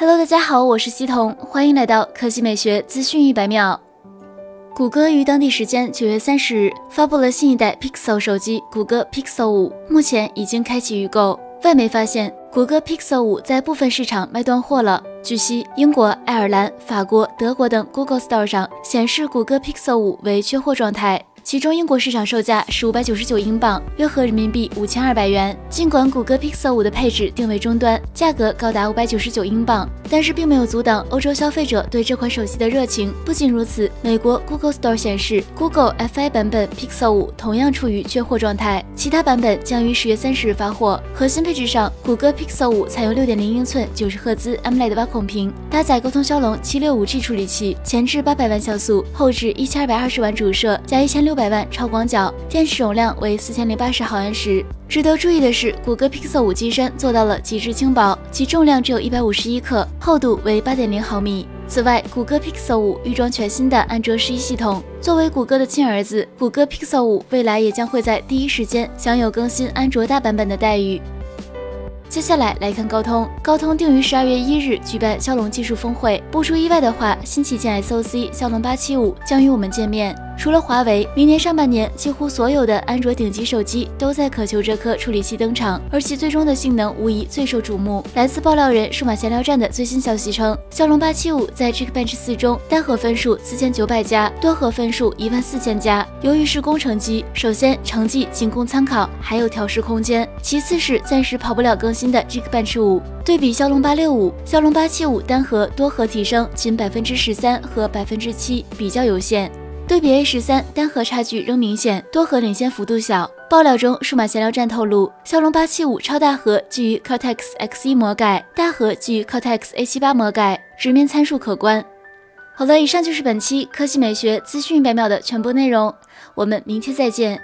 Hello，大家好，我是西彤，欢迎来到科技美学资讯一百秒。谷歌于当地时间九月三十日发布了新一代 Pixel 手机——谷歌 Pixel 五，目前已经开启预购。外媒发现，谷歌 Pixel 五在部分市场卖断货了。据悉，英国、爱尔兰、法国、德国等 Google Store 上显示谷歌 Pixel 五为缺货状态。其中，英国市场售价是五百九十九英镑，约合人民币五千二百元。尽管谷歌 Pixel 五的配置定位中端，价格高达五百九十九英镑，但是并没有阻挡欧洲消费者对这款手机的热情。不仅如此，美国 Google Store 显示，Google Fi 版本 Pixel 五同样处于缺货状态，其他版本将于十月三十日发货。核心配置上，谷歌 Pixel 五采用六点零英寸九十赫兹 AMOLED 挖孔屏，搭载高通骁龙七六五 G 处理器，前置八百万像素，后置一千二百二十万主摄加一千六。百万超广角，电池容量为四千零八十毫安时。值得注意的是，谷歌 Pixel 五机身做到了极致轻薄，其重量只有一百五十一克，厚度为八点零毫米。此外，谷歌 Pixel 五预装全新的安卓十一系统。作为谷歌的亲儿子，谷歌 Pixel 五未来也将会在第一时间享有更新安卓大版本的待遇。接下来来看高通，高通定于十二月一日举办骁龙技术峰会，不出意外的话，新旗舰 SoC 骁龙八七五将与我们见面。除了华为，明年上半年几乎所有的安卓顶级手机都在渴求这颗处理器登场，而其最终的性能无疑最受瞩目。来自爆料人数码闲聊站的最新消息称，骁龙八七五在 Geekbench 四中单核分数四千九百加，多核分数一万四千加。由于是工程机，首先成绩仅供参考，还有调试空间；其次是暂时跑不了更新的 Geekbench 五。对比骁龙八六五，骁龙八七五单核、多核提升仅百分之十三和百分之七，比较有限。对比 A 十三，单核差距仍明显，多核领先幅度小。爆料中，数码闲聊站透露，骁龙八七五超大核基于 Cortex X 一魔改，大核基于 Cortex A 七八魔改，直面参数可观。好了，以上就是本期科技美学资讯一百秒的全部内容，我们明天再见。